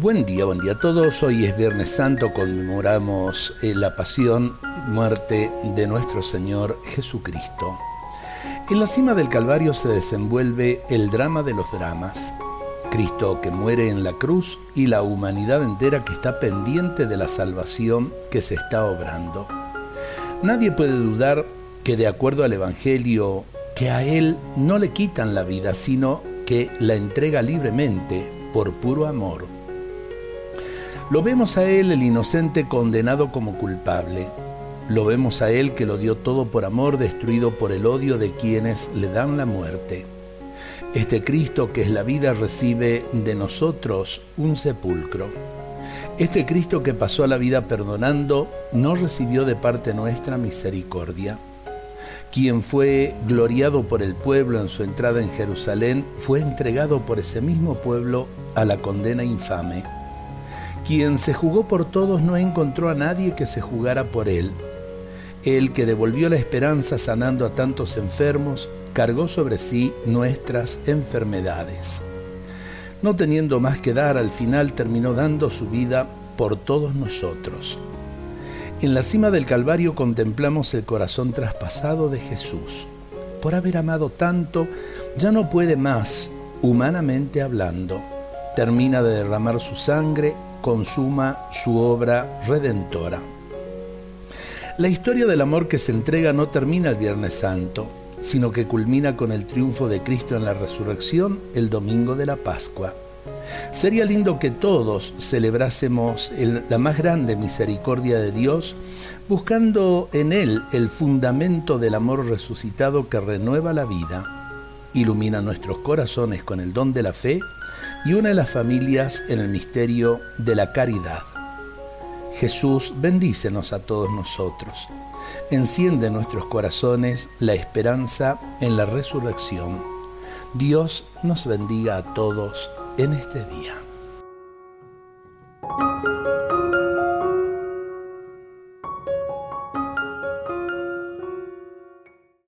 Buen día, buen día a todos. Hoy es Viernes Santo, conmemoramos eh, la pasión, muerte de nuestro Señor Jesucristo. En la cima del Calvario se desenvuelve el drama de los dramas. Cristo que muere en la cruz y la humanidad entera que está pendiente de la salvación que se está obrando. Nadie puede dudar que de acuerdo al Evangelio, que a Él no le quitan la vida, sino que la entrega libremente por puro amor. Lo vemos a Él el inocente condenado como culpable. Lo vemos a Él que lo dio todo por amor, destruido por el odio de quienes le dan la muerte. Este Cristo que es la vida recibe de nosotros un sepulcro. Este Cristo que pasó la vida perdonando no recibió de parte nuestra misericordia. Quien fue gloriado por el pueblo en su entrada en Jerusalén fue entregado por ese mismo pueblo a la condena infame. Quien se jugó por todos no encontró a nadie que se jugara por él. El que devolvió la esperanza sanando a tantos enfermos, cargó sobre sí nuestras enfermedades. No teniendo más que dar, al final terminó dando su vida por todos nosotros. En la cima del Calvario contemplamos el corazón traspasado de Jesús. Por haber amado tanto, ya no puede más, humanamente hablando. Termina de derramar su sangre consuma su obra redentora. La historia del amor que se entrega no termina el Viernes Santo, sino que culmina con el triunfo de Cristo en la resurrección el domingo de la Pascua. Sería lindo que todos celebrásemos la más grande misericordia de Dios, buscando en Él el fundamento del amor resucitado que renueva la vida, ilumina nuestros corazones con el don de la fe y una de las familias en el misterio de la caridad. Jesús, bendícenos a todos nosotros. Enciende en nuestros corazones la esperanza en la resurrección. Dios nos bendiga a todos en este día.